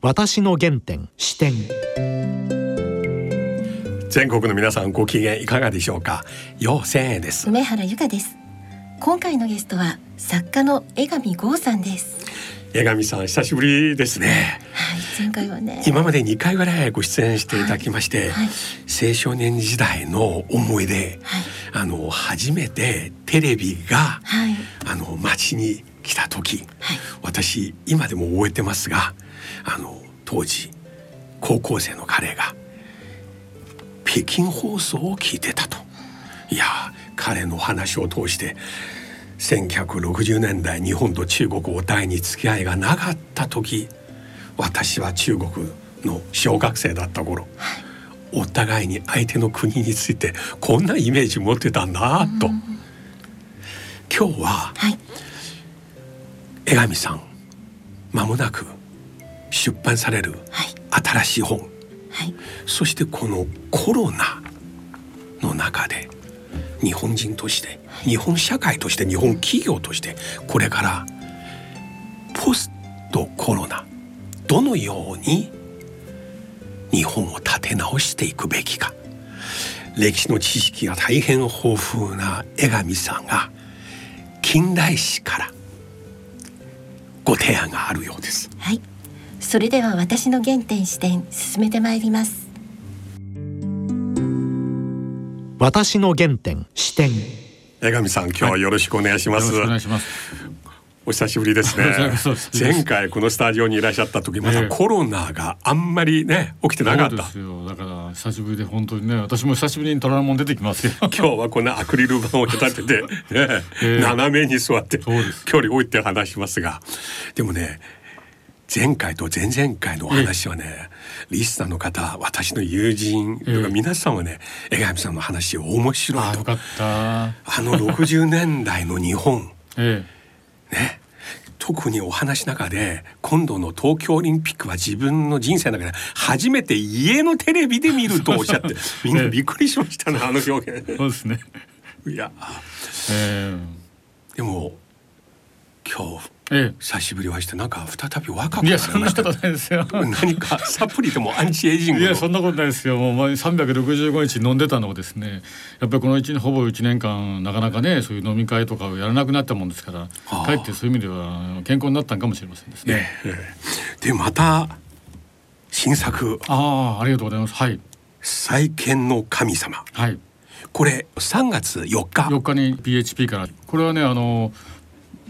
私の原点視点。全国の皆さんご機嫌いかがでしょうか？陽千円です。梅原由香です。今回のゲストは作家の江上剛さんです。江上さん久しぶりですね。はい前回はね。今まで2回ぐらいご出演していただきまして、はい。青少年時代の思い出、はい。あの初めてテレビがはい。あの街に来た時、はい。私今でも覚えてますがあの当時高校生の彼が北京放送を聞いてたと。いや彼の話を通して1960年代日本と中国お互いに付き合いがなかった時私は中国の小学生だった頃、お互いに相手の国についてこんなイメージ持ってたんだと。今日ははい。江上さんまもなく出版されるはい。新しい本。はい。そしてこのコロナの中で日本人として日本社会として日本企業としてこれからポストコロナどのように日本を立て直していくべきか。歴史の知識が大変豊富な江上さんが近代史からご提案があるようです。はいそれでは私の原点視点進めてまいります私の原点視点江上さん今日はよろしくお願いします。よろしくお願いします。お久しぶりですね。前回このスタジオにいらっしゃった時まだええコロナがあんまりね起きてなかったそうです。よ。だから久しぶりで本当にね、私も久しぶりに虎ノ門出てきますよ。今日はこんなアクリル板を立てて、ね ええ斜めに座って距離置いて話しますがでもね前回と前々回のお話はね、リスナーの方私の友人とかええ。皆さんはね江上さんの話面白いと。あよかった。あの60年代の日本。えね。特にお話の中で今度の東京オリンピックは自分の人生の中で初めて家のテレビで見るとおっしゃって みんなびっくりしましたね あの表え、現。そうですね。いや。え。でも今日え、え久しぶりお会いしてなんか再び若くなりましたそんなことないですよ。何かサプリでもアンチエイジングのいやそんなことないですよ。もう前365日飲んでたのをですね、やっぱりこの一年ほぼ1年間なかなかねそういう飲み会とかをやらなくなったもんですから、はあかえってそういう意味では健康になったんかもしれませんですね。ええでまた新作ああありがとうございます。はい「再建の神様はい。」これ3月4日4日に PHP からこれはねあの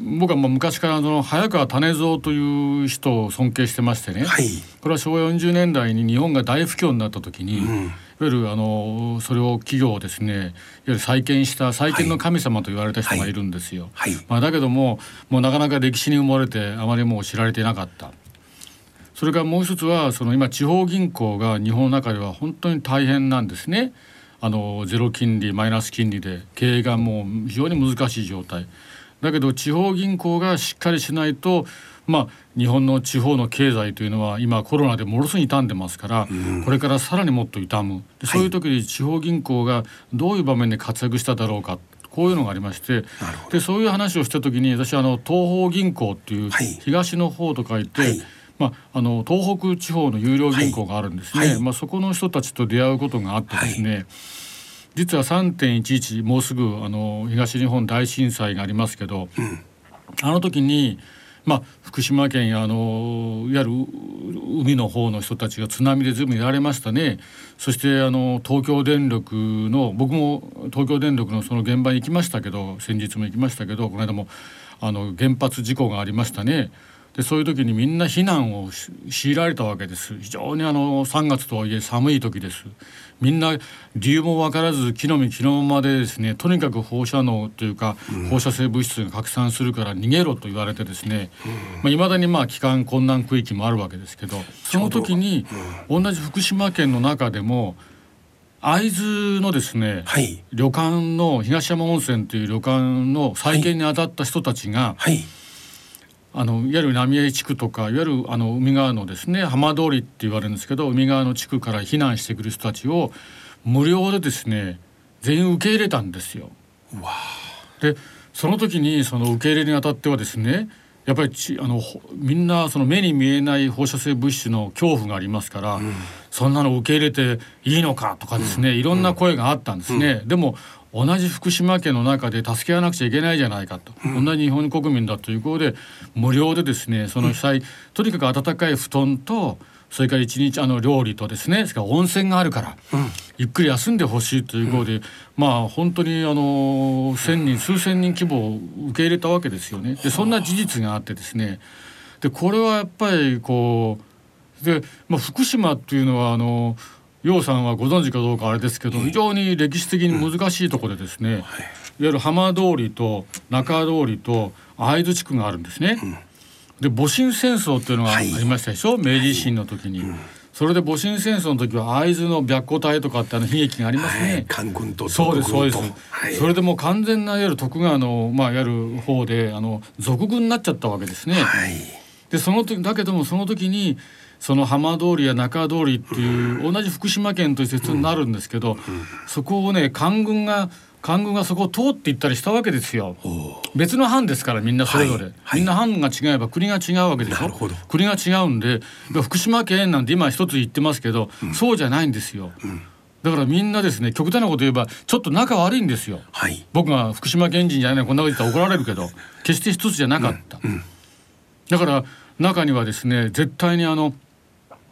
僕はまあ昔からあの早川種蔵という人を尊敬してましてね、はい、これは昭和40年代に日本が大不況になった時に、うんいわゆるあのそれを企業をですねいわゆる再建した再建の神様と言われた人がいるんですよ。はいまあ、だけどももうなかなか歴史に埋もれてあまりもう知られていなかった。それからもう一つはその今地方銀行が日本の中では本当に大変なんですね。あのゼロ金利マイナス金利で経営がもう非常に難しい状態。だけど地方銀行がしっかりしないと、まあ、日本の地方の経済というのは今コロナでものすごい傷んでますから、これからさらにもっと傷む。でそういう時に地方銀行がどういう場面で活躍しただろうかこういうのがありましてでそういう話をした時に私あの東方銀行っていうはい。東の方と書いて、はい。まあ、あの東北地方の有料銀行があるんですね、はい。はい。まあ、そこの人たちと出会うことがあってですね、実は3.11もうすぐあの東日本大震災がありますけど、あの時に、まあ、福島県やあのいわゆる海の方の人たちが津波で随分やられましたね。そしてあの東京電力の僕も東京電力のその現場に行きましたけど先日も行きましたけどこの間もあの原発事故がありましたね。でそういう時にみんな避難を強いられたわけです。非常にあの3月とはいえ寒い時です。みんな理由も分からず木の実木のままでですねとにかく放射能というか、放射性物質が拡散するから逃げろと言われてですねいまあ、未だにまあ帰還困難区域もあるわけですけどその時に同じ福島県の中でも会津のですね、はい。旅館の東山温泉という旅館の再建に当たった人たちが、はいあのいわゆる浪江地区とかいわゆるあの海側のですね浜通りって言われるんですけど海側の地区から避難してくる人たちを無料でですね全員受け入れたんですよ。でその時にその受け入れにあたってはですねやっぱりちあのほみんなその目に見えない放射性物質の恐怖がありますから、そんなの受け入れていいのかとかですね、いろんな声があったんですね。でも同じ福島県の中で助け合わなくちゃいけないじゃないかと、同じ日本国民だということで無料でですねその被災、とにかく暖かい布団とそれから一日あの料理とですねそれから温泉があるから、ゆっくり休んでほしいということで、まあ本当にあの千人数千人規模を受け入れたわけですよね。でそんな事実があってですねでこれはやっぱりこうで、まあ、福島っていうのはあの楊さんはご存知かどうかあれですけど非常に歴史的に難しいところでですね、い。わゆる浜通りと中通りと会津地区があるんですね。で戊辰戦争っていうのがありましたでしょ、明治維新の時に。それで戊辰戦争の時は会津の白虎隊とかってあの悲劇がありますね。はい、官軍とそうですそうです、はい、それでもう完全ないわゆる徳川のまあいわゆる方であの賊軍になっちゃったわけですね。はい、でその時だけどもその時にその浜通りや中通りっていう同じ福島県という説になるんですけど、そこをね官軍が官軍がそこを通っていったりしたわけですよ。別の藩ですからみんなそれぞれ、はいはい。みんな藩が違えば国が違うわけでしょ。国が違うんで福島県なんて今一つ言ってますけど、そうじゃないんですよ。だからみんなですね極端なこと言えばちょっと仲悪いんですよ。はい、僕が福島県人じゃないこんなこと言ったら怒られるけど 決して一つじゃなかった、だから中にはですね絶対にあの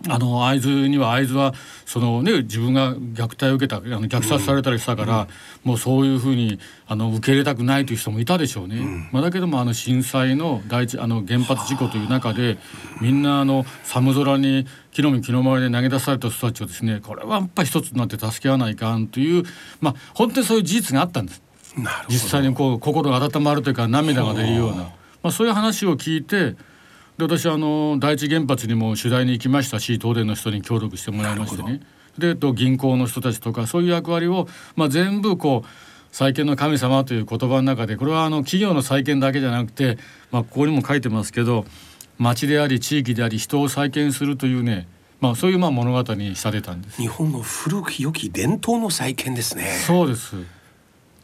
あの会津には会津はそのね自分が虐待を受けたあの虐殺されたりしたから、もうそういうふうにあの受け入れたくないという人もいたでしょうね。まあ、だけどもあの震災の第一あの原発事故という中でみんなあの寒空に木の実木の周りで投げ出された人たちをですねこれはやっぱり一つになって助け合わないかんというまあ本当にそういう事実があったんです。実際にこう心が温まるというか涙が出るような、まあ、そういう話を聞いてで私はあの第一原発にも取材に行きましたし東電の人に協力してもらいましてねでと銀行の人たちとかそういう役割を、まあ、全部こう再建の神様という言葉の中でこれはあの企業の再建だけじゃなくて、まあ、ここにも書いてますけど町であり地域であり人を再建するというね、まあ、そういうまあ物語にされたんです。日本の古き良き伝統の再建ですね。そうです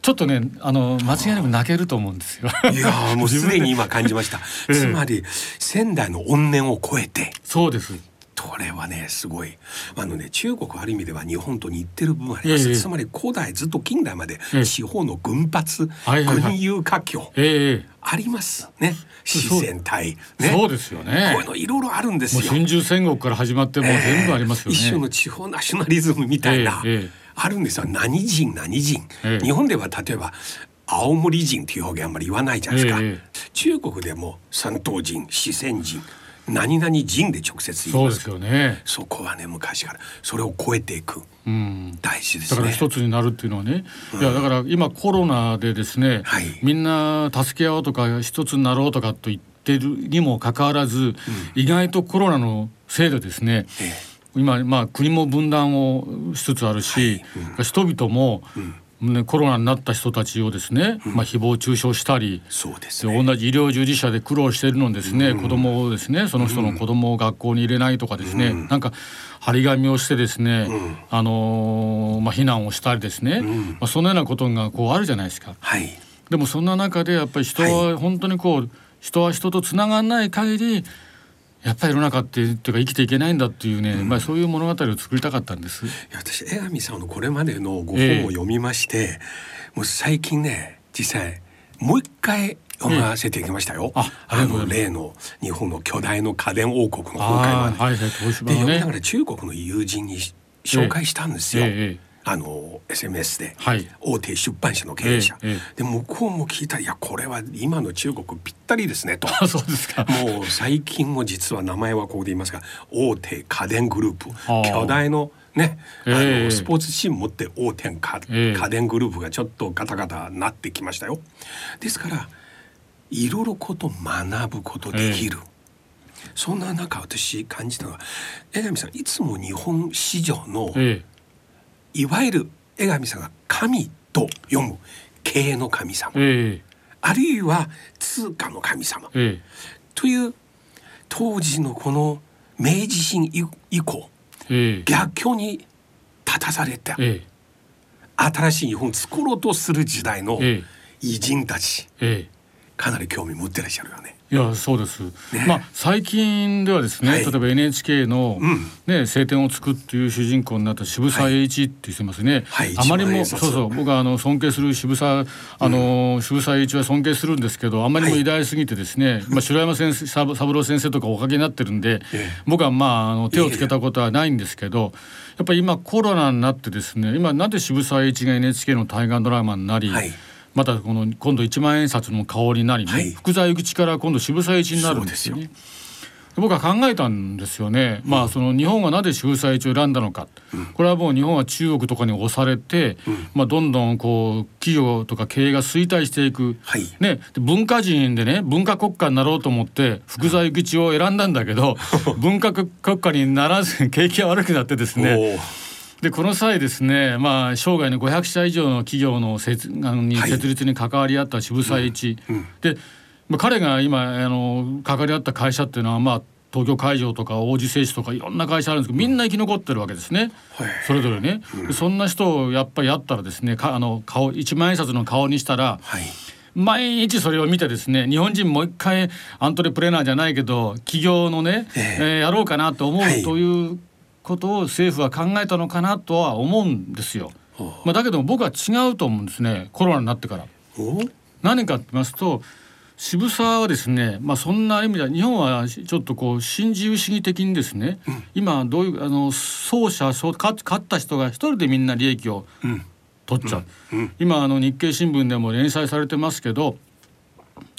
ちょっとねあの間違いなく泣けると思うんですよ。いやー もうすでに今感じました。ええ。つまり仙台の怨念を超えて。そうです。これはねすごい。あのね中国ある意味では日本と似てる部分あります、ええつまり古代ずっと近代までええ。地方の軍閥、はいはいはい。軍友華僑ええありますね。自然体。ね。そうですよね。こういうのいろいろあるんですよ。春秋戦国から始まってもう全部ありますよね。一種の地方ナショナリズムみたいな、ええええあるんですよ。何人何人、ええ。日本では例えば青森人という表現あんまり言わないじゃないですか、ええ中国でも山東人四川人何々人で直接言そです。いうますよね。そこはね昔から。それを超えていく。うん。大事ですね。だから一つになるっていうのはね、いやだから今コロナでですね、はい。みんな助け合おうとか一つになろうとかと言ってるにもかかわらず、意外とコロナのせいでですね、え今まあ国も分断をしつつあるし、人々も、ね、コロナになった人たちをですね、まあ誹謗中傷したり、そうですね。で同じ医療従事者で苦労しているのにですね、子供をですねその人の子供を学校に入れないとかですね、なんか張り紙をしてですね、あのーまあ、非難をしたりですね、まあ、そのようなことがこうあるじゃないですか。はい。でもそんな中でやっぱり人は本当にこう、人は人とつながらない限りやっぱり世の中っていうか生きていけないんだっていうね、まあ、そういう物語を作りたかったんです。いや私江上さんのこれまでのご本を読みまして、もう最近ね実際もう一回読ませていきましたよ、えああの例の日本の巨大の家電王国の崩壊まで、はいはい東芝で読みながら中国の友人に紹介したんですよ、ええええあの SMS で、はい。大手出版社の経営者、えええで向こうも聞いたらいやこれは今の中国ぴったりですねと。あ そうですか。もう最近も実は名前はここで言いますが大手家電グループ。巨大のね、あえ。えのスポーツチーム持って大手家,、ええ。家電グループがちょっとガタガタなってきましたよ。ですからいろいろこと学ぶことできる、そんな中私感じたのは江上さんいつも日本市場のえいわゆる江上さんが神と読む経営の神様。ええ。あるいは通貨の神様。ええ。という当時のこの明治維新以以降ええ。逆境に立たされたええ。新しい日本を作ろうとする時代のええ偉人たちええかなり興味持ってらっしゃるよね。いやそうです、ね、まあ最近ではですね、はい、例えば NHK の、ね、うん、晴天をつくっていう主人公になった渋沢栄一って言ってますね、はい、あまりもそうそう僕はあの尊敬する渋沢あの、うん、渋沢栄一は尊敬するんですけどあまりも偉大すぎてですね、はい、まあ白山先生三郎先生とかおかげになってるんで、ええ、僕はまああの手をつけたことはないんですけどやっぱり今コロナになってですね今なんで渋沢栄一が NHK の大河ドラマになり、はいまたこの今度一万円札の香りになりね、はい、福沢諭吉から今度渋沢栄一になるんですよね。僕は考えたんですよね、うん、まあその日本はなぜ渋沢栄一を選んだのか、うん、これはもう日本は中国とかに押されて、うん、まあ、どんどんこう企業とか経営が衰退していく、はい、ね、文化人でね文化国家になろうと思って福沢諭吉を選んだんだけど 文化国家にならず景気が悪くなってですねでこの際ですね、まあ、生涯の500社以上の企業の設に設立に関わり合った渋沢栄一、はいうん、で、まあ、彼が今あの関わり合った会社っていうのは、まあ、東京海上とか王子製紙とかいろんな会社あるんですけどみんな生き残ってるわけですね、はい、それぞれね、うん、そんな人をやっぱりやったらですねかあの顔一万円札の顔にしたら、はい、毎日それを見てですね日本人もう一回アントレプレナーじゃないけど企業のね、えー、えー、やろうかなと思うということを政府は考えたのかなとは思うんですよ。まあ、だけど僕は違うと思うんですね。コロナになってから。何かと言いますと渋沢はですね、まあ、そんな意味では日本はちょっとこう新自由主義的にですね、うん、今どういうあの奏者勝勝った人が一人でみんな利益を取っちゃう、うん。うん、今あの日経新聞でも連載されてますけど、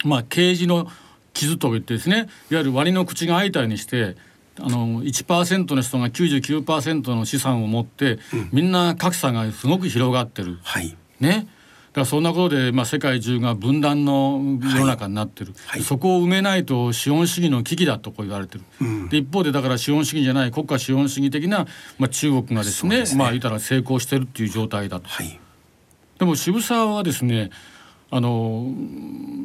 まあ、刑事の傷といってですねいわゆる割の口が開いたようにしてあの1%の人が99%の資産を持って、うん、みんな格差がすごく広がってる。はい、ね。だからそんなことで、まあ、世界中が分断の世の中になってる、はい。はい、そこを埋めないと資本主義の危機だとこう言われてる、うん、で一方でだから資本主義じゃない国家資本主義的な、まあ、中国がですねね。まあ言ったら成功してるっていう状態だと。はい、でも渋沢はですねあの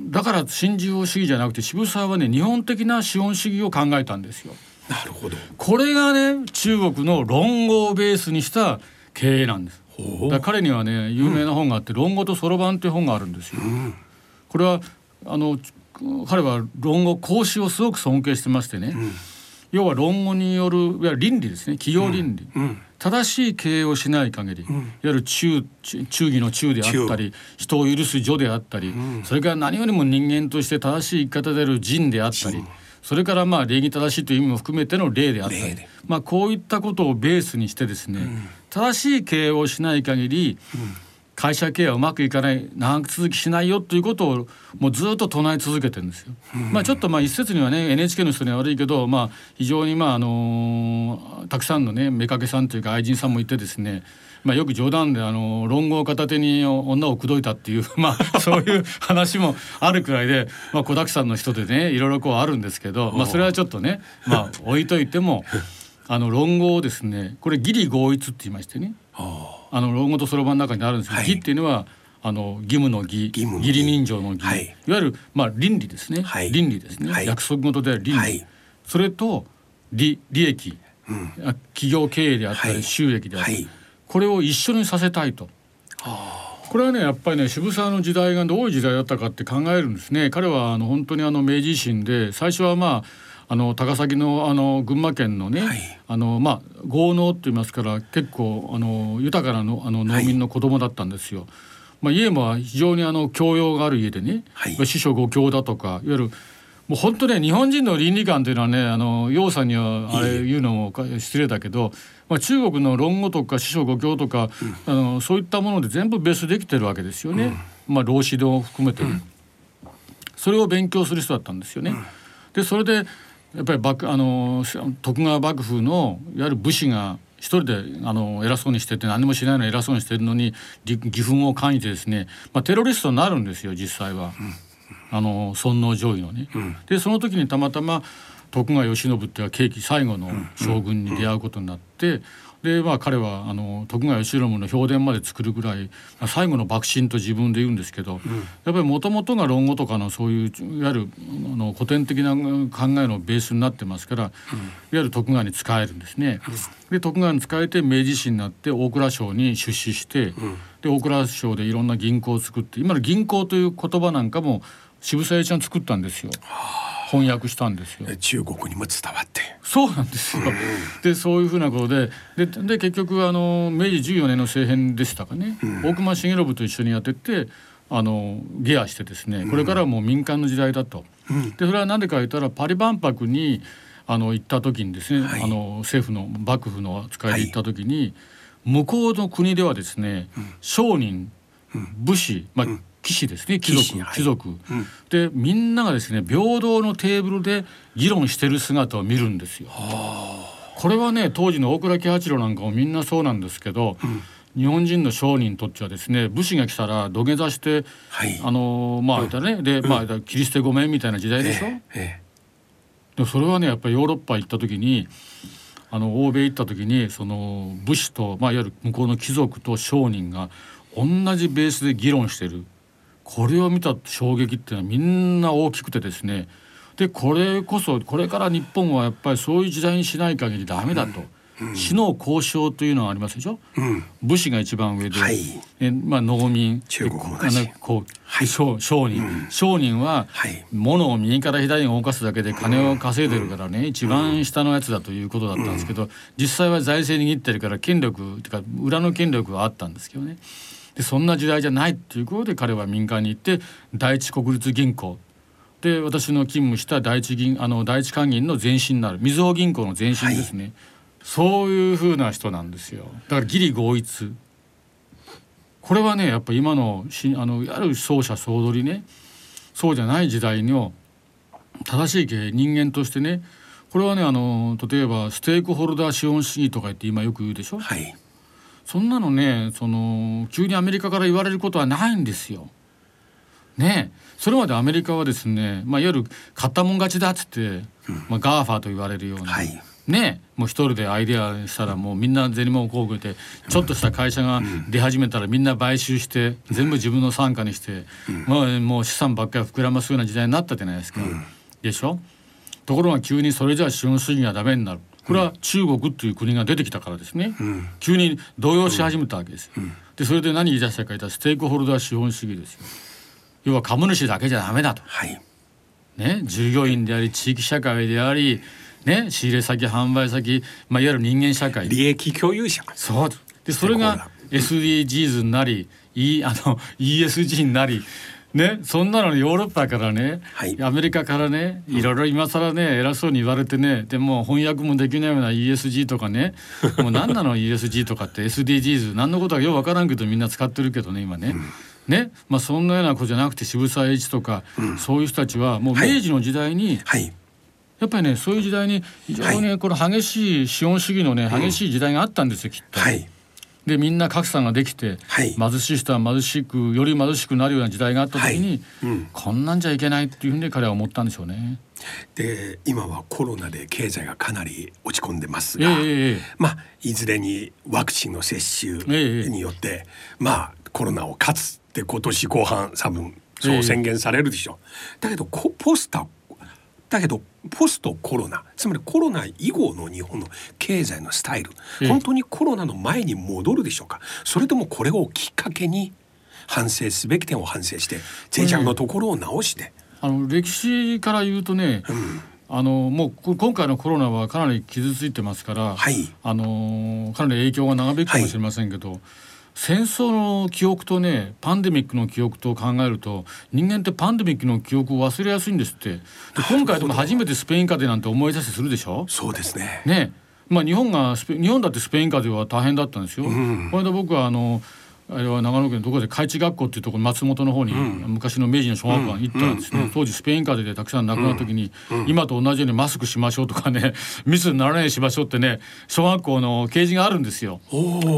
だから新自由主義じゃなくて渋沢はね日本的な資本主義を考えたんですよ。なるほど。これがね中国の論語をベースにした経営なんです。だ彼にはね有名な本があって「論語とそろばん」っていう本があるんですよ、うん、これはあの彼は論語孔子をすごく尊敬してましてね、うん、要は論語によるいわゆる倫理ですね。企業倫理、うん、正しい経営をしない限り、いわゆる忠忠義の忠であったり人を許す序であったり、それから何よりも人間として正しい生き方である仁であったり。それからまあ礼儀正しいという意味も含めての礼であったり、まあ、こういったことをベースにしてですね、うん、正しい経営をしない限り、うん。会社経営はうまくいかない長く続きしないよということをもうずっと唱え続けてるんですよ。まあちょっとまあ一説にはね NHK の人には悪いけどまあ非常にまああのたくさんのね妾さんというか愛人さんもいてですねまあ、よく冗談であの論語を片手に女を口説いたっていう まあそういう話もあるくらいで、まあ、子だくさんの人でねいろいろこうあるんですけど、まあ、それはちょっとね、まあ、置いといてもあの論語をですねこれ義理合一って言いましてねあの論語とそろばんの中にあるんですけど、はい、義っていうのはあの義務の義義理人情の義、はい、いわゆる、まあ、倫理ですね、はい、倫理ですね、はい、約束事である倫理、はい、それと利利益、うん、企業経営であったり、収益であったり、これを一緒にさせたいと。これはねやっぱりね渋沢の時代がどういう時代だったかって考えるんですね。彼はあの本当にあの明治維新で最初はまああの高崎のあの群馬県のね、はい、あのまあ豪農って言いますから結構あの豊かなのあの農民の子供だったんですよ。はい、まあ、家も非常にあの教養がある家でね、はい、師匠五教だとかいわゆるもう本当ね日本人の倫理観というのはねあの楊さんにはあれ言うのも失礼だけど、まあ、中国の論語とか師匠五教とか、うん、あのそういったもので全部ベースできてるわけですよね、うん、まあ老子を含めて、うん、それを勉強する人だったんですよね。でそれでやっぱり幕あの徳川幕府のいわゆる武士が一人であの偉そうにしてて何もしないの偉そうにしてるのに義憤を感じてですね、まあ、テロリストになるんですよ実際は。あの尊王攘夷のね、うん、でその時にたまたま徳川慶喜っていうのは最後の将軍に出会うことになって、でまあ彼はあの徳川慶喜の評伝まで作るぐらい最後の幕臣と自分で言うんですけど、うん、やっぱりもともとが論語とかのそういういわゆるあの古典的な考えのベースになってますから、うん、いわゆる徳川に使えるんですね。で徳川に使えて明治維新になって大蔵省に出資して、で大蔵省でいろんな銀行を作って今の銀行という言葉なんかも渋沢栄一が作ったんですよ。翻訳したんですよ。中国にも伝わって。そうなんですよ。でそういうふうなことででで結局あの明治14年の政変でしたかね、大隈重信と一緒にやってってあの下野してですねこれからはもう民間の時代だと。でそれは何でか言ったらパリ万博にあの行った時にですね、はい。あの政府の幕府の使いで行った時に、向こうの国ではですね、商人武士、まあ騎士ですね貴族はい。貴族、でみんながですね平等のテーブルで議論してる姿を見るんですよ。これはね当時の大倉喜八郎なんかもみんなそうなんですけど、日本人の商人にとってはですね武士が来たら土下座して、はい。あのーまあ言ったらね、で、まあ切り捨てごめんみたいな時代でしょ？ええでもそれはねやっぱりヨーロッパ行った時にあの欧米行った時にその武士と、まあ、いわゆる向こうの貴族と商人が同じベースで議論してるこれを見た衝撃っていうのはみんな大きくてですね。でこれこそこれから日本はやっぱりそういう時代にしない限りダメだと。死の交渉というのはありますでしょ、うん。武士が一番上で、はい。えまあ、農民。中国も同じあのこう、商商人、商人ははい。物を右から左に動かすだけで金を稼いでるからね、一番下のやつだということだったんですけど、実際は財政握ってるから権力っていうか裏の権力はあったんですけどねでそんな時代じゃないっていうことで彼は民間に行って第一国立銀行。で私の勤務した第一銀あの第一官銀の前身になるみずほ銀行の前身ですね、そういうふうな人なんですよ。だから義理合一。これはねやっぱ今のしあのいわゆる奏者総取りねそうじゃない時代の正しい経営人間としてねこれはねあの例えばステークホルダー資本主義とか言って今よく言うでしょ？はいそんなのねその急にアメリカから言われることはないんですよ。ね。えそれまでアメリカはですね、まあ、いわゆる買ったもん勝ちだっつって、まあ、 GAFA と言われるような、はい。ね。えもう一人でアイデアしたらもうみんな銭もこうてちょっとした会社が出始めたらみんな買収して全部自分の傘下にして、まあ、もう資産ばっかり膨らますような時代になったじゃないですか。でしょ？ところが急にそれじゃあ資本主義がダメになるこれは中国っていう国が出てきたからですね、急に動揺し始めたわけですよ。でそれで何言い出したか言ったらステークホルダー資本主義ですよ。要は株主だけじゃダメだと。はい。ね、従業員であり地域社会であり、ね、仕入れ先販売先、まあ、いわゆる人間社会。利益共有者。そう。でそれが SDGs になり、E、あの ESG になりね、そんなのヨーロッパからね、はい。アメリカからねいろいろ今更ね偉そうに言われてねでも翻訳もできないような ESG とかね もう何なの ESG とかって SDGs 何のことかよう分からんけどみんな使ってるけどね今ね。ねまあ、そんなような子じゃなくて渋沢栄一とか、そういう人たちはもう明治の時代に、はい。やっぱりねそういう時代に非常にこの激しい資本主義のね激しい時代があったんですよきっと。はいでみんな格差ができて、はい。貧しい人は貧しくより貧しくなるような時代があった時に、こんなんじゃいけないっていうふうに彼は思ったんでしょうね。で今はコロナで経済がかなり落ち込んでますええが、ええ。まあいずれにワクチンの接種ええによって、まあコロナを勝つって今年後半多分そう宣言されるでしょ。う、だけどこポスタだけどポストコロナつまりコロナ以後の日本の経済のスタイル、ええ本当にコロナの前に戻るでしょうか？それともこれをきっかけに反省すべき点を反省して脆弱のところを直して、あの歴史から言うとね、あのもうこ今回のコロナはかなり傷ついてますから、はい。あのかなり影響が長引くかもしれませんけど、戦争の記憶とねパンデミックの記憶と考えると人間ってパンデミックの記憶を忘れやすいんですって。で今回でも初めてスペイン風邪なんて思い出せするでしょ？そうですね。ね。まあ日本がスペ日本だってスペイン風邪は大変だったんですよ。この間僕はあのあれは長野県のどこで海地学校っていうところ松本の方に、昔の明治の小学校に行ったらですね、当時スペイン風邪でたくさん亡くなった時に、今と同じようにマスクしましょうとかね 密にならないようにしましょうってね小学校の掲示があるんですよ。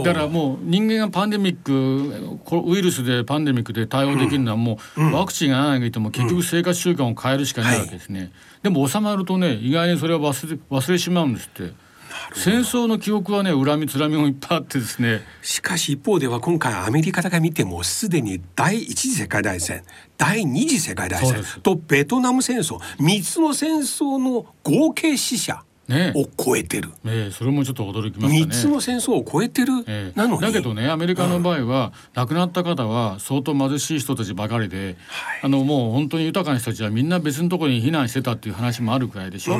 だからもう人間がパンデミックこウイルスでパンデミックで対応できるのはもうワクチンがないても結局生活習慣を変えるしかないわけですね。でも収まるとね意外にそれは忘れ忘れてしまうんですって。戦争の記憶はね恨みつらみもいっぱいあってですね。しかし一方では今回アメリカが見てもすでに第一次世界大戦第二次世界大戦とベトナム戦争3つの戦争の合計死者ね。を超えてる、ええそれもちょっと驚きましたね。三つの戦争を超えてる、ええ。なのに。だけどねアメリカの場合は、亡くなった方は相当貧しい人たちばかりで、あのもう本当に豊かな人たちはみんな別のところに避難してたっていう話もあるくらいでしょ。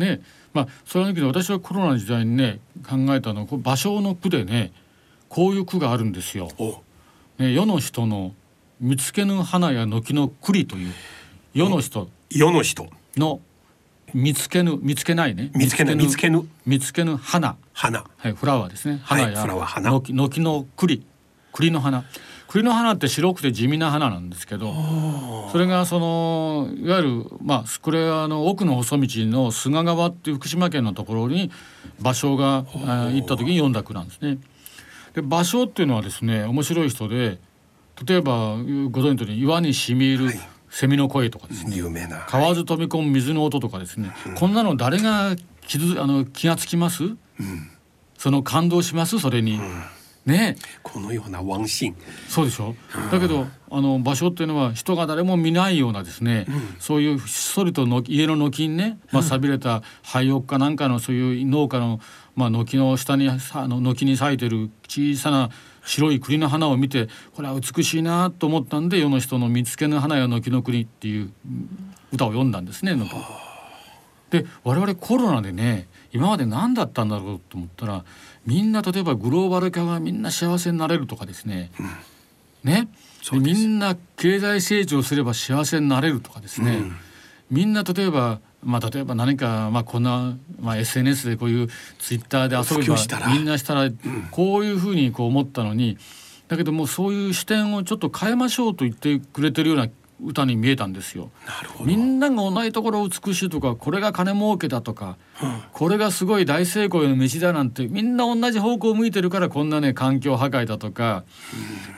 ね。まあそれだけど私はコロナの時代にね考えたのは芭蕉の句でねこういう句があるんですよ。お。ね、世の人の見つけぬ花や軒の栗という世の人。世の人。の見つけぬ見つけないね。見つけぬ見つけぬ見つけぬ。花。花。はい、フラワーですね。はい花や、軒軒の栗、栗の花。栗の花って白くて地味な花なんですけど、それがそのいわゆるまあこれはあの奥の細道の菅川っていう福島県のところに芭蕉があ行った時に読んだ句なんですね。で芭蕉っていうのはですね面白い人で、例えばご存知の通り岩にしみ入るセミの声とかですね。有名な。川ず飛び込む水の音とかですね、こんなの誰が気づあの気がつきます、その感動します？それに、ね。このようなワンシーン。そうでしょ？だけどあの場所っていうのは人が誰も見ないようなですね、そういうひっそりとの家の軒にね、まあ、錆びれた廃屋かなんかのそういう農家の、まあ、軒の下にさあの軒に咲いてる小さな白い栗の花を見てこれは美しいなと思ったんで世の人の見つけぬ花や軒の栗っていううん歌を読んだんですね。で我々コロナでね今まで何だったんだろうと思ったらみんな例えばグローバル化がみんな幸せになれるとかですね、ね。でみんな経済成長すれば幸せになれるとかですね、みんな例えばまあ例えば何かまあこんな、まあ、SNS でこういうツイッターで遊べばみんなしたらこういうふうにこう思ったのにだけどもうそういう視点をちょっと変えましょうと言ってくれてるような歌に見えたんですよ。なるほど。みんなが同じところ美しいとかこれが金儲けだとか、これがすごい大成功への道だなんてみんな同じ方向を向いてるからこんなね環境破壊だとか、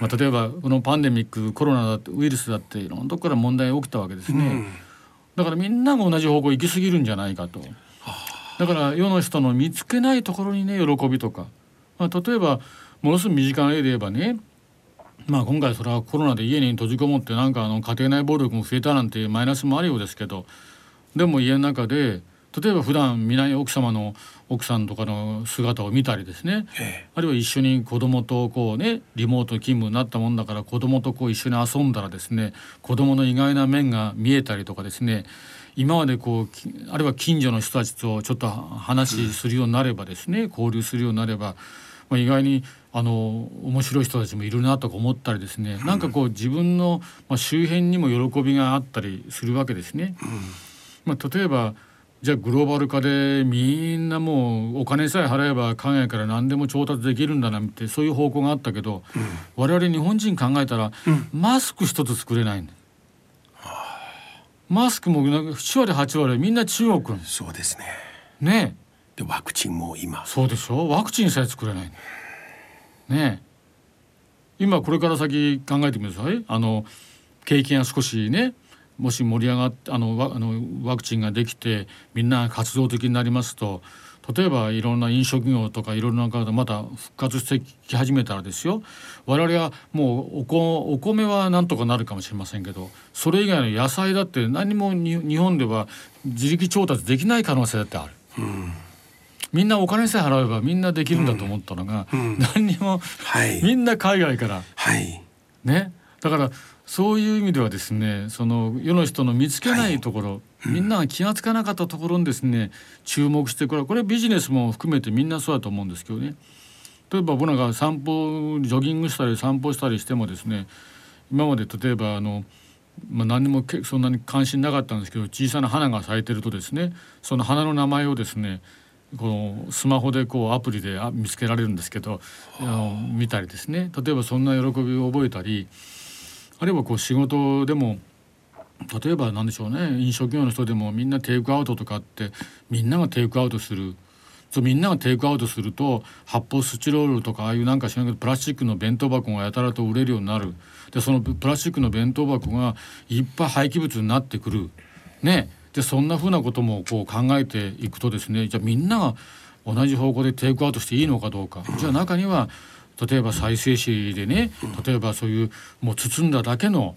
まあ、例えばこのパンデミックコロナだってウイルスだっていろんなとこから問題が起きたわけですね、だからみんなが同じ方向行き過ぎるんじゃないかと。だから世の人の見つけないところにね喜びとか、まあ、例えばものすごい身近な例で言えばねまあ今回それはコロナで家に閉じこもってなんかあの家庭内暴力も増えたなんてマイナスもあるようですけどでも家の中で例えば普段見ない奥様の奥さんとかの姿を見たりですね、えあるいは一緒に子供とこうねリモート勤務になったもんだから子供とこう一緒に遊んだらですね子供の意外な面が見えたりとかですね。今までこうきあるいは近所の人たちとちょっと話するようになればですね、交流するようになれば、まあ、意外にあの面白い人たちもいるなとか思ったりですね、なんかこう自分の、まあ、周辺にも喜びがあったりするわけですね。まあ、例えばじゃあグローバル化でみんなもうお金さえ払えば海外から何でも調達できるんだなんてそういう方向があったけど、我々日本人考えたら、マスク一つ作れないんだマスクもなんか7割8割みんな中国そうですね。ね。でワクチンも今。そうでしょ？ワクチンさえ作れないんだね今これから先考えてください。あの景気が少しねもし盛り上がってあのワあのワクチンができてみんな活動的になりますと例えばいろんな飲食業とかいろんな方また復活してき始めたらですよ。我々はもうおこお米はなんとかなるかもしれませんけどそれ以外の野菜だって何も日本では自力調達できない可能性だってある。みんなお金さえ払えばみんなできるんだと思ったのが、何にもはい。みんな海外から。はい。ね。だからそういう意味ではですねその世の人の見つけないところ、みんなが気が付かなかったところにですね注目してこれこれビジネスも含めてみんなそうだと思うんですけどね。例えば僕なんか散歩ジョギングしたり散歩したりしてもですね今まで例えばあの、まあ、何にもけそんなに関心なかったんですけど小さな花が咲いてるとですねその花の名前をですねこのスマホでこうアプリで見つけられるんですけどあの見たりですね。例えばそんな喜びを覚えたりあるいはこう仕事でも例えば何でしょうね。飲食業の人でもみんなテイクアウトとかってみんながテイクアウトする。そうみんながテイクアウトすると発泡スチロールとかああいうなんか知らないけどプラスチックの弁当箱がやたらと売れるようになる。でそのプラスチックの弁当箱がいっぱい廃棄物になってくる。ね。でそんなふうなこともこう考えていくとですねじゃあみんなが同じ方向でテイクアウトしていいのかどうかじゃあ中には例えば再生紙でね例えばそういうもう包んだだけの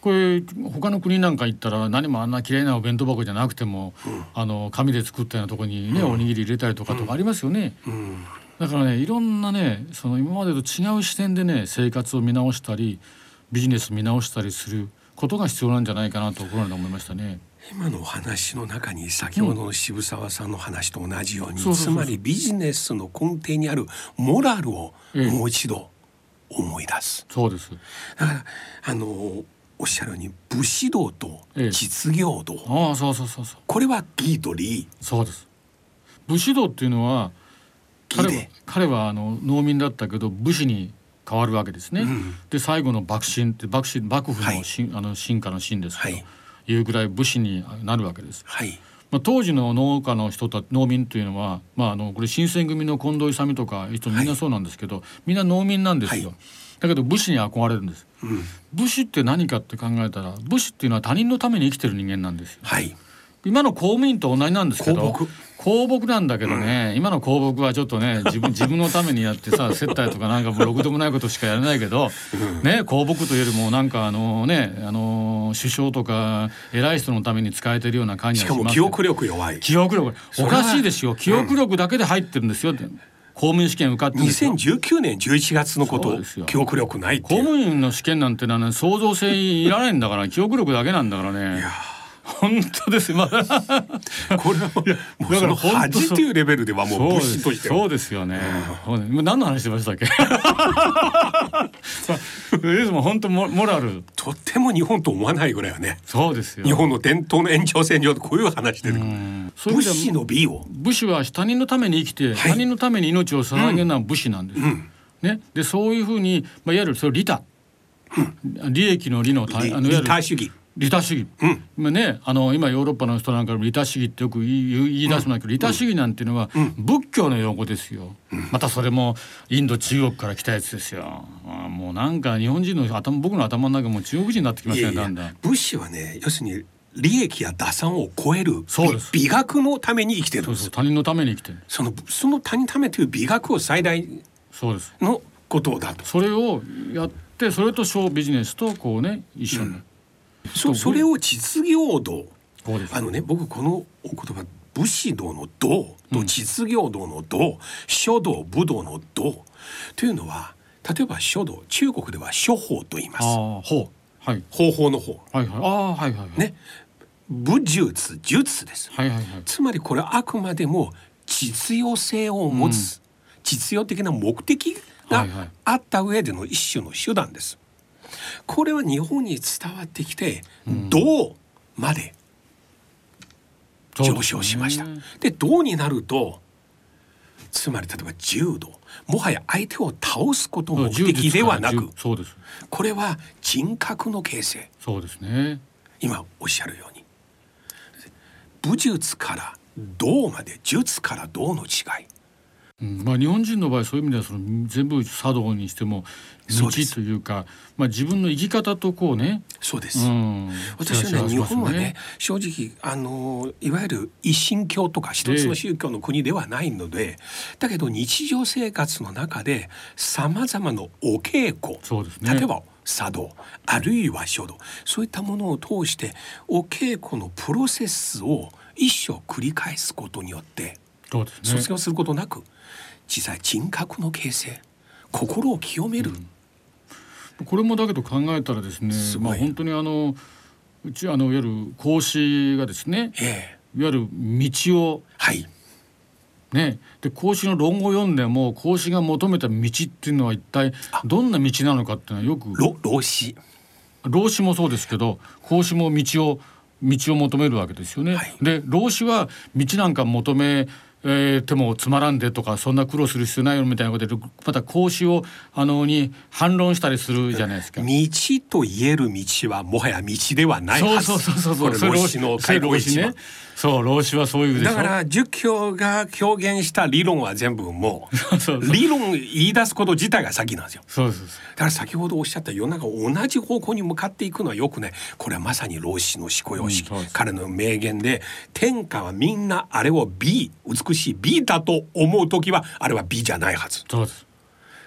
これ他の国なんか行ったら何もあんな綺麗なお弁当箱じゃなくても、あの紙で作ったようなとこにね、おにぎり入れたりとかとかありますよね。うんだからねいろんなねその今までと違う視点でね生活を見直したりビジネス見直したりすることが必要なんじゃないかなところで思いましたね。今のお話の中に先ほどの渋沢さんの話と同じように、つまりビジネスの根底にあるモラルをええもう一度思い出す。そうです。だからあのおっしゃるように武士道とええ実業道、ああそうそうそうそう。これは義と利。そうです。武士道っていうのは彼は彼はあの農民だったけど武士に変わるわけですね。うん。で最後の幕臣って幕臣幕府はい。あの進化の進ですけど、はいい、うぐらい武士になるわけです。はい。まあ、当時の農家の人た農民というのは、まあ、あのこれ新選組の近藤勇とか人みんなそうなんですけど、みんな農民なんですよ、はい。だけど武士に憧れるんです。うん。武士って何かって考えたら武士っていうのは他人のために生きてる人間なんですよ。はい今の公務員と同じなんですけど公僕。なんだけどね、今の公僕はちょっとね自分 自分のためにやってさ接待とかなんかもうろくでもないことしかやらないけど、ね公僕というよりもなんかあのねあの首相とか偉い人のために使えてるような感じしがしますよ。かも記憶力弱い。記憶力。おかしいですよ。記憶力だけで入ってるんですよ、公務員試験受かってるんですよ。2019年11月のことですよ。記憶力ない公務員の試験なんてのはね創造性いらないんだから記憶力だけなんだからね本当です。よまあこれはもうもうだからその恥っていうレベルではもう武士としては。そうですよね。そう何の話してましたっけ？でも本当モモラル。とっても日本と思わないぐらいよね。そうですよ。日本の伝統の延長線上でこういう話出てくる。武士の美を。武士は他人のために生きて、他人のために命を捧げるのは武士なんです。ね、でそういうふうに、まあ、いわゆるそれ利他、利益の利のたあのい利る他主義利他主義、うん。まあね、あの今ヨーロッパの人なんかも利他主義ってよく言い出すんだけど、利他主義なんていうのは仏教の用語ですよ、またそれもインド中国から来たやつですよ。あもうなんか日本人の頭僕の頭の中も中国人になってきましたねだんだん。や武士はね要するに利益や打算を超えるそうです。美美学のために生きてるんです。他人のために生きてる。そのその他人のためという美学を最大そうです。のことだと。それをやってそれと小ビジネスとこうね一緒に、そそれを実業道。あのね僕このお言葉武士道の道と実業道の道、書道武道の道。というのは例えば書道中国では書法と言います。ああほう。はい。方法の方。はいはい。ああはいはいはい。ね。武術術です。はいはいはい。つまりこれはあくまでも実用性を持つ、実用的な目的があった上での一種の手段です。これは日本に伝わってきて、銅まで上昇しました。で銅になるとつまり例えば柔道もはや相手を倒すことを目的ではなくこれは人格の形成。そうですね。今おっしゃるように武術から道まで術から道の違いうん。まあ、日本人の場合そういう意味ではその全部茶道にしても道というかまあ、自分の生き方とこうね、そうです、うん、私はね日照らしますよ本はね正直あのいわゆる一神教とか一つの宗教の国ではないので、だけど日常生活の中でさまざまなお稽古そうですね。例えば茶道あるいは書道そういったものを通してお稽古のプロセスを一生繰り返すことによってそうですね。卒業することなく実際人格の形成心を清める、これもだけど考えたらですねまあ本当にあのうちあのいわゆる孔子がですねええ。いわゆる道をはい。ねで孔子の論語を読んでも孔子が求めた道っていうのは一体どんな道なのかっていうのはよく老老子。老子もそうですけど孔子も道を道を求めるわけですよね。はい。で老子は道なんか求めえーてもつまらんでとかそんな苦労する必要ないよみたいなことでまた孔子をあのに反論したりするじゃないですか。道と言える道はもはや道ではないはずそうそうそうそうこそうれ老子の。そう老子はそういう。だから儒教が表現した理論は全部も そう理論言い出すこと自体が先なんですよそうそう。だから先ほどおっしゃった世の中同じ方向に向かっていくのはよくねこれはまさに老子の思考様式、うん彼の名言で天下はみんなあれを美美しい美だと思う時はあれは美じゃないはずそうです。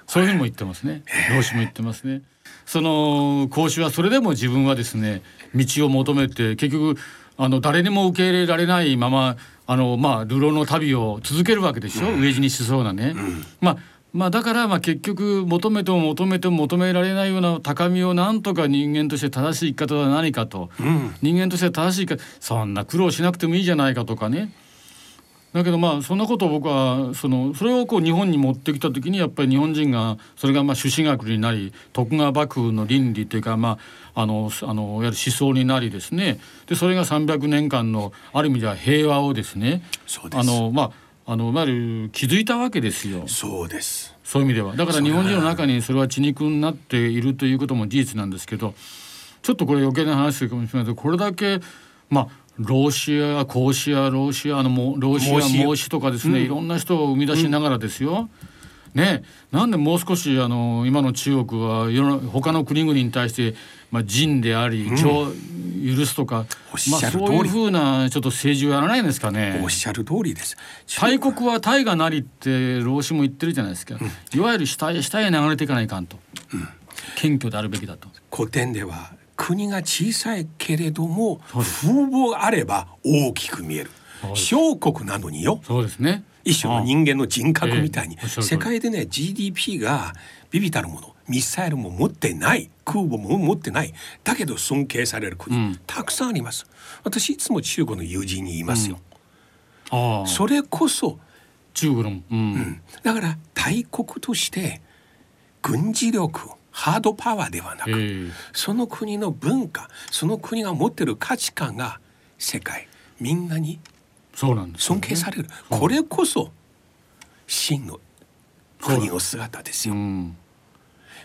そういうふうにも言ってますね。老子も言ってますね。その孔子はそれでも自分はですね道を求めて結局あの誰にも受け入れられないままあのまあ流浪の旅を続けるわけでしょ、うん、飢え死にしそうなね。うん、まあまあ、だからまあ結局求めても求めても求められないような高みをなんとか人間として正しい生き方は何かと、うん、人間として正しいかそんな苦労しなくてもいいじゃないかとかねだけどまあそんなことを僕はそのそれをこう日本に持ってきた時にやっぱり日本人がそれがまあ朱子学になり徳川幕府の倫理というかまああのあのいわゆる思想になりですね。でそれが300年間のある意味では平和をですねあのまああのいわゆる気づいたわけですよ。そうです。そういう意味では。だから日本人の中にそれは血肉になっているということも事実なんですけどちょっとこれ余計な話するかもしれないけどこれだけまあロシア孔子やロシアのもロシア孟子とかですね、うん、いろんな人を生み出しながらですよ。うん、ねなんでもう少しあの今の中国は世の他の国々に対して、まあ、仁であり情、うん、許すとか、まあ、そういうふうなちょっと政治をやらないんですかね。おっしゃる通りです。大国は大がなりって老子も言ってるじゃないですか。いわゆる下へ下へ流れていかないかんと。謙虚であるべきだと。古典では国が小さいけれども風貌があれば大きく見える。小国なのによ。そうですね。一種の人間の人格みたいに、えー、世界でね GDP がビビたるものミサイルも持ってない空母も持ってないだけど尊敬される国、うん、たくさんあります。私いつも中国の友人に言いますよ、うん、それこそ中国の、うん、だから大国として軍事力ハードパワーではなく、えー、その国の文化その国が持ってる価値観が世界みんなに尊敬される、ね、これこそ真の国の姿ですよ。うん、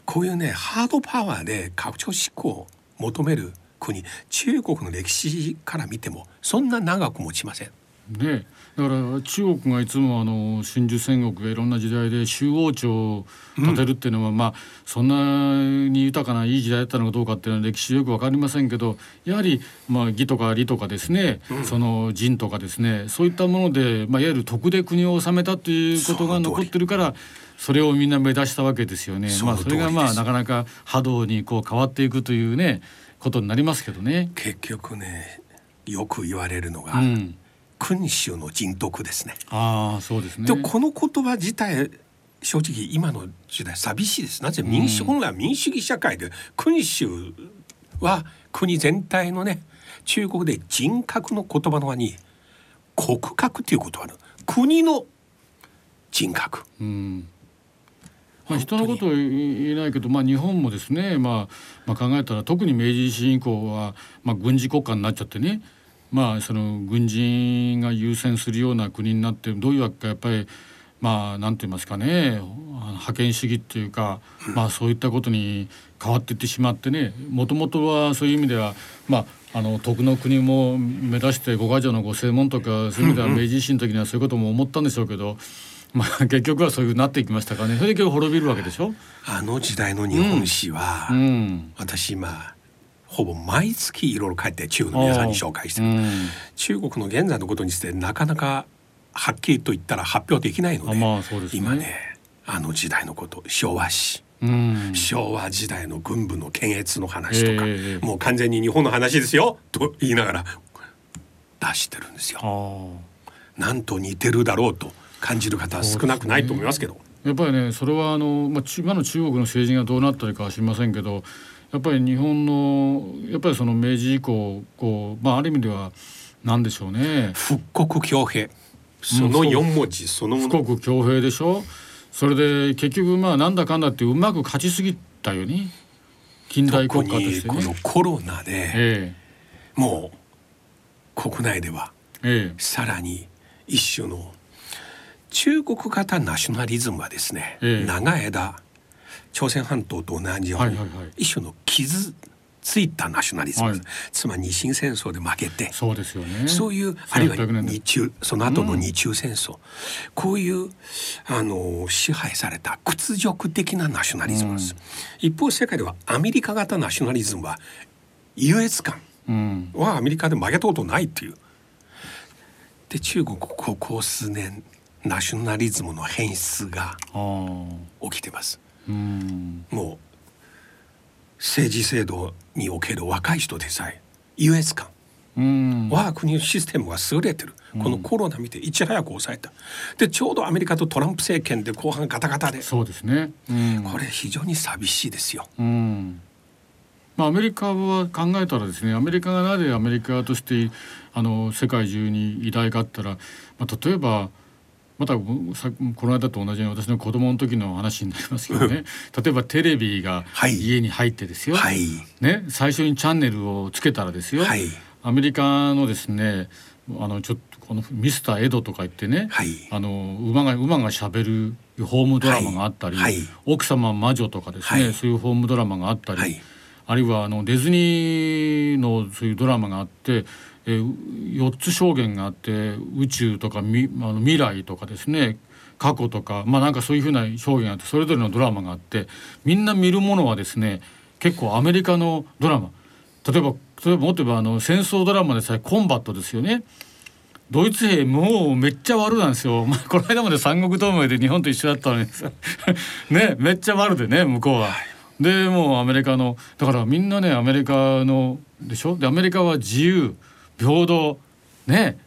こういうねハードパワーで拡張志向を求める国中国の歴史から見てもそんな長く持ちません。ね。だから中国がいつもあの春秋戦国がいろんな時代で周王朝を建てるっていうのは、うん、まあそんなに豊かないい時代だったのかどうかっていうのは歴史よく分かりませんけどやはりまあ義とか利とかですね、うん、その仁とかですねそういったもので、まあ、いわゆる徳で国を治めたということが残ってるからそれをみんな目指したわけですよね。まあ、それがまあなかなか波動にこう変わっていくというねことになりますけどね。結局ねよく言われるのが、うん君主の人徳ですね。あそうですねでこの言葉自体正直今の時代寂しいです。なぜ民主、うん、本来は民主主義社会で君主は国全体のね中国で人格の言葉の輪に国格ということある国の人格。うんまあ、人のことを言えないけど、まあ、日本もですね、まあ、まあ考えたら特に明治維新以降は、まあ、軍事国家になっちゃってねまあその軍人が優先するような国になってどういうわけかやっぱりまあ何て言いますかね。覇権主義っていうか、まあそういったことに変わっていってしまってね。もともとはそういう意味ではまああの徳の国も目指して五ヶ条のご正門とかそういう意味では明治維新の時にはそういうことも思ったんでしょうけど。まあ、結局はそういうなっていきましたからね。それで結局滅びるわけでしょ。あの時代の日本史は、うん。うん、私今ほぼ毎月いろいろ帰って中国の皆さんに紹介してる、うん、中国の現在のことにしてなかなかはっきりと言ったら発表できないのでまあでね、今ねあの時代のこと昭和史。うん、昭和時代の軍部の検閲の話とか、えー、もう完全に日本の話ですよと言いながら出してるんですよ。なんと似てるだろうと感じる方は少なくないと思いますけど。やっぱりねそれはあの、まあ、今の中国の政治がどうなったりかは知りませんけどやっぱり日本のやっぱりその明治以降こうまあある意味では何でしょうね。復刻強兵。その四文字、その復刻強兵でしょ。それで結局まあなんだかんだってうまく勝ちすぎたよね。近代国家として、ね、このコロナで、ええ、もう国内では、ええ、さらに一種の中国型ナショナリズムはですね、ええ、長い間朝鮮半島と同じように、一種の傷ついたナショナリズム、はい、つまり日清戦争で負けて。そうですよね。そういうあるいは日中その後の日中戦争、うん、こういうあの支配された屈辱的なナショナリズムです、うん、一方世界ではアメリカ型ナショナリズムは優越感はアメリカで負けたことないっていう。で中国ここ数年ナショナリズムの変質が起きてます。もう政治制度における若い人でさえ優越感。うん。我が国のシステムは優れてる、このコロナ見ていち早く抑えた。でちょうどアメリカとトランプ政権で後半ガタガタで。そうですね。うん。これ非常に寂しいですよ。うん。まあ、アメリカは考えたらですねアメリカがなぜアメリカとしてあの世界中に偉大かったら、まあ、例えばまたさこの間と同じように私の子供の時の話になりますけどね。例えばテレビがはい。家に入ってですよ、はい。ね、最初にチャンネルをつけたらですよ、はい。アメリカのですねあのちょっとこのミスターエドとか言ってね、はい。あの馬が馬がしゃべるホームドラマがあったり、奥様魔女とかですね、はい。そういうホームドラマがあったり、はい。あるいはあのディズニーのそういうドラマがあって、えー、4つ証言があって宇宙とかみあの未来とかですね過去とかまあなんかそういうふうな証言があってそれぞれのドラマがあってみんな見るものはですね結構アメリカのドラマ例えば例えばもっと言えばあの戦争ドラマでさえコンバットですよね。ドイツ兵もうめっちゃ悪なんですよ。まあ、この間まで三国同盟で日本と一緒だったのにさ ねめっちゃ悪でね向こうは。でもうアメリカのだからみんなねアメリカのでしょ？でアメリカは自由平等ね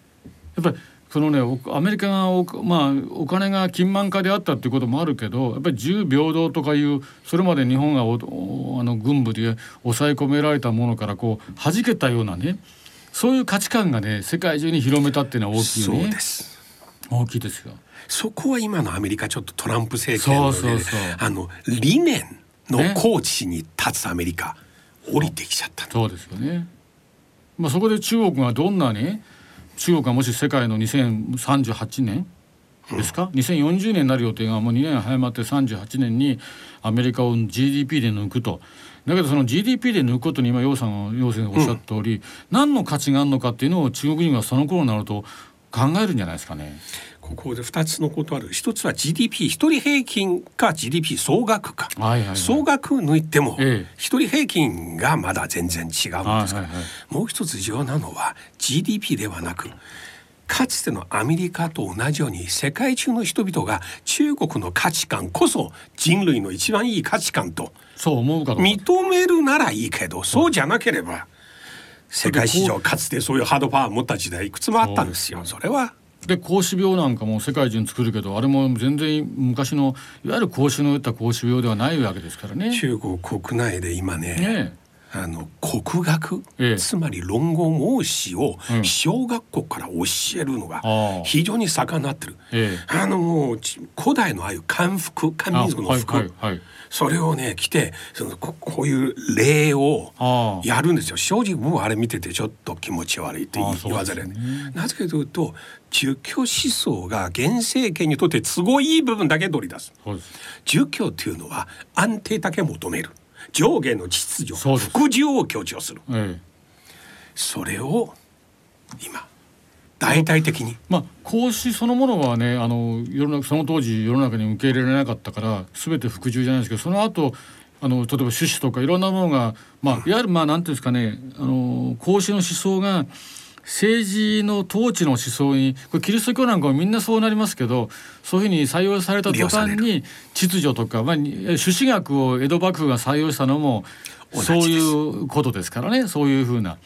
やっぱりそのねおアメリカがお,、まあ、お金が金満化であったっていうこともあるけどやっぱり自由平等とかいうそれまで日本があの軍部で抑え込められたものからこう弾けたようなねそういう価値観がね世界中に広めたっていうのは大きいよそうねです。大きいですよ。そこは今のアメリカちょっとトランプ政権の、あの理念のコーチに立つアメリカ、降りてきちゃったの。そうですよね。まあそこで中国がどんなに中国がもし世界の2038年ですか、2040年になる予定がもう2年早まって38年にアメリカを GDP で抜くと。だけどその GDP で抜くことに今楊さんが楊先生がおっしゃった通り、何の価値があるのかっていうのを中国人はその頃になると考えるんじゃないですかね。ここで2つのことある。一つは GDP 一人平均か GDP 総額か、はいはいはい。総額抜いてもええ。一人平均がまだ全然違うんですか。ら、はいはいはい。もう一つ重要なのは GDP ではなくかつてのアメリカと同じように世界中の人々が中国の価値観こそ人類の一番いい価値観と。認めるならいいけどそうじゃなければ世界史上かつてそういうハードパワーを持った時代いくつもあったんですよ。それはで孔子病なんかも世界中に作るけどあれも全然昔のいわゆる孔子の言った孔子病ではないわけですからね。中国国内で今ねねあの国学、ええ。つまり論語孟子をうん。小学校から教えるのがああ。非常に盛んになってる。ええ。あのもうち古代のああいう漢服漢民族の服、あはいはいはいそれをね着てそのここういう礼をやるんですよ。正直僕はあれ見ててちょっと気持ち悪いって言わざるよねなぜかというと儒教思想が現政権にとって都合いい部分だけ取り出す。儒教っていうのは安定だけ求める。上下の秩序服従を強調する。ええ。それを今大々的に。まあ孔子そのものはねあの世の中その当時世の中に受け入れられなかったから全て服従じゃないですけどその後あの例えば種子とかいろんなものがまあいわゆるまあなんていうんですかねあの孔子の思想が政治の統治の思想にこれキリスト教なんかもみんなそうなりますけどそういうふうに採用された途端に秩序とか、まあ、に朱子学を江戸幕府が採用したのもそういうことですからね。そういうふうな。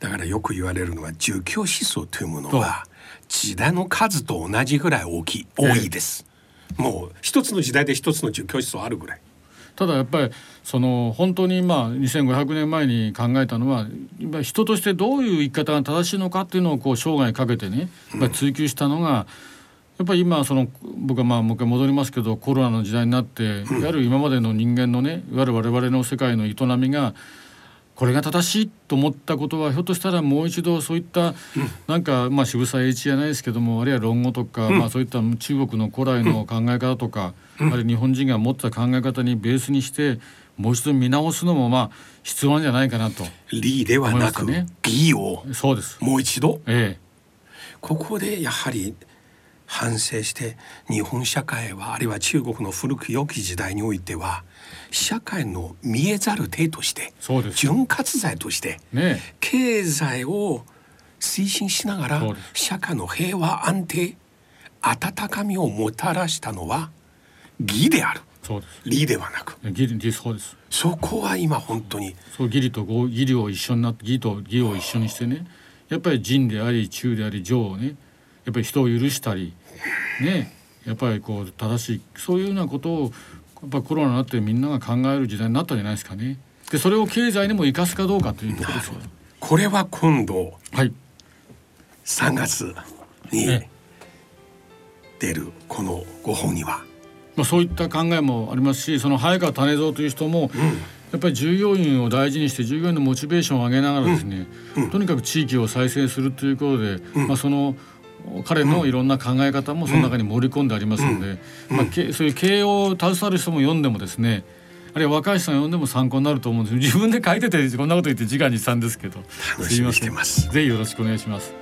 だからよく言われるのは儒教思想というものは時代の数と同じぐらい大きい多いです、もう一つの時代で一つの儒教思想あるぐらい。ただやっぱりその本当にまあ2500年前に考えたのは今人としてどういう生き方が正しいのかっていうのをこう生涯かけてね追求したのが、やっぱり今その僕はまあもう一回戻りますけどコロナの時代になっていわゆる今までの人間のねいわゆる我々の世界の営みがこれが正しいと思ったことはひょっとしたらもう一度そういったなんかまあ渋沢栄一じゃないですけどもあるいは論語とかまあそういった中国の古来の考え方とかあるいは日本人が持った考え方にベースにしてもう一度見直すのもまあ必要なんじゃないかなと。理ではなく義を。そうです。もう一度？え。ここでやはり反省して日本社会はあるいは中国の古く良き時代においては社会の見えざる手として潤滑剤としてえ。ね経済を推進しながら社会の平和安定温かみをもたらしたのは義である。えそうです。理ではなく。義理そうです。そこは今本当にそう義理と義理を一緒になって義と義を一緒にしてねやっぱり仁であり忠であり情をねやっぱり人を許したりねやっぱりこう正しいそういうようなことをやっぱコロナになってみんなが考える時代になったんじゃないですかね。でそれを経済にも生かすかどうかというところですよ。これは今度はい。3月にえ出るこのご本には、まあ、そういった考えもありますしその早川種蔵という人も、やっぱり従業員を大事にして従業員のモチベーションを上げながらですね、とにかく地域を再生するということで、まあ、その彼のいろんな考え方もその中に盛り込んでありますので、まあ、けそういう経営を携わる人も読んでもですねあるいは若い人が読んでも参考になると思うんです。自分で書いててこんなこと言って自画自賛ですけど。楽しみにしてます。ぜひよろしくお願いします。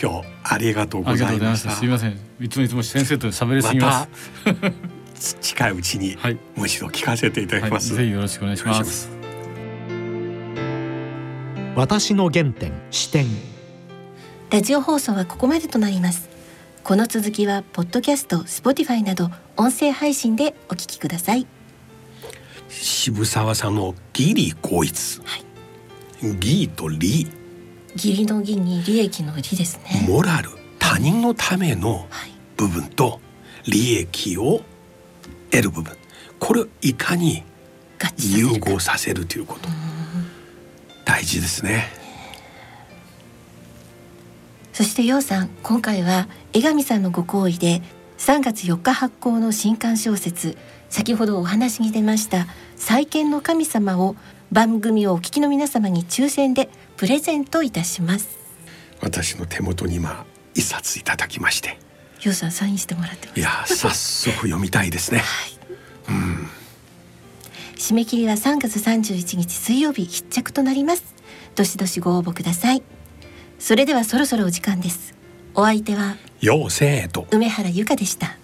今日ありがとうございました。た。すいません。いつもいつも先生と喋りすぎます、また近いうちにはいもう一度聞かせていただきはい、ます、ぜひよろしくお願いしお願いします。私の原点視点ラジオ放送はここまでとなります。この続きはポッドキャスト、Spotify など音声配信でお聞きください。渋沢さんの義理合一、はい。義と利。義理の義に利益の利ですね。モラル他人のためのはい。部分と利益を得る部分。これをいかに融合させるということ。大事ですねそしてようさん今回は江上さんのご好意で3月4日発行の新刊小説先ほどお話に出ました再建の神様を番組をお聞きの皆様に抽選でプレゼントいたします。私の手元に今一冊いただきまして。ようさんサインしてもらってます。いや早速読みたいですね。締め切りは3月31日水曜日必着となります。どしどしご応募くださいそれではそろそろお時間です。お相手は妖精と。梅原由香でした